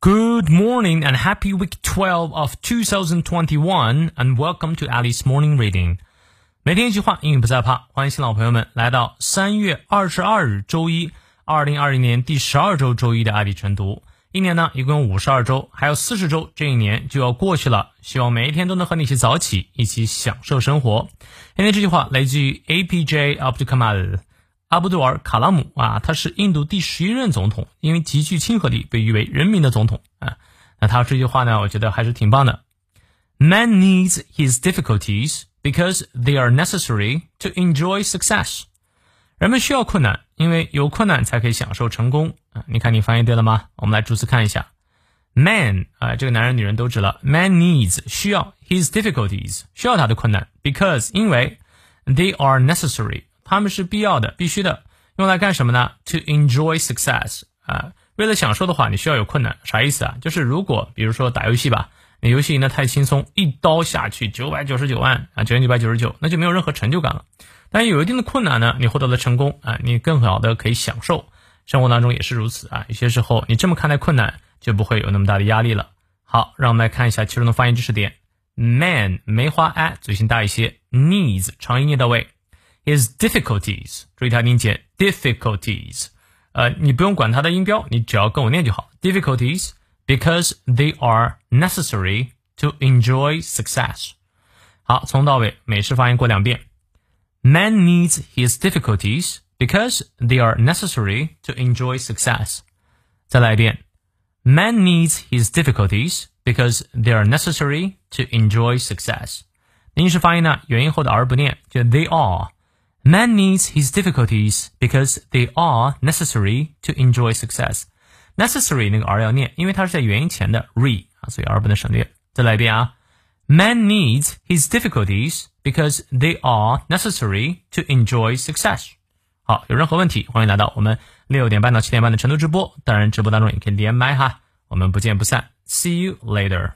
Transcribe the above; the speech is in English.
Good morning and happy week 12 of 2021 and welcome to Alice Morning Reading. 每天一句话，英语不再怕。欢迎新老朋友们来到三月二十二日周一，二零二零年第十二周周一的爱丽晨读。一年呢，一共五十二周，还有四十周，这一年就要过去了。希望每一天都能和你一起早起，一起享受生活。今天这句话来自于 A.P.J. Abdul Kamal。阿卜杜尔·卡拉姆啊，他是印度第十一任总统，因为极具亲和力被誉为人民的总统啊。那他这句话呢，我觉得还是挺棒的。Man needs his difficulties because they are necessary to enjoy success。人们需要困难，因为有困难才可以享受成功啊。你看你翻译对了吗？我们来逐词看一下。Man 啊，这个男人女人都指了。Man needs 需要 his difficulties 需要他的困难，because 因为 they are necessary。 他们是必要的、必须的，用来干什么呢？To enjoy success 啊，为了享受的话，你需要有困难，啥意思啊？就是如果比如说打游戏吧，你游戏赢得太轻松，一刀下去九百九十九万啊，九千九百九十九，那就没有任何成就感了。但有一定的困难呢，你获得了成功啊，你更好的可以享受。生活当中也是如此啊，有些时候你这么看待困难，就不会有那么大的压力了。好，让我们来看一下其中的发音知识点。Man 梅花 a 嘴型大一些，needs 长音念到位。His difficulties，注意它音节，difficulties，呃，你不用管它的音标，你只要跟我念就好。Difficulties because they are necessary to enjoy success。好，从到尾美式发音过两遍。Man needs his difficulties because they are necessary to enjoy success。再来一遍。Man needs his difficulties because they are necessary to enjoy success。英式发音呢，元音后的 r 不念，就 they are。 Man needs his difficulties because they are necessary to enjoy success. Necessary 那个 r 要念，因为它是在元音前的 re 啊，所以 r 不能省略。再来一遍啊，Man needs his difficulties because they are necessary to enjoy success. 好，有任何问题，欢迎来到我们六点半到七点半的晨读直播。当然，直播当中也可以连麦哈。我们不见不散。See you later.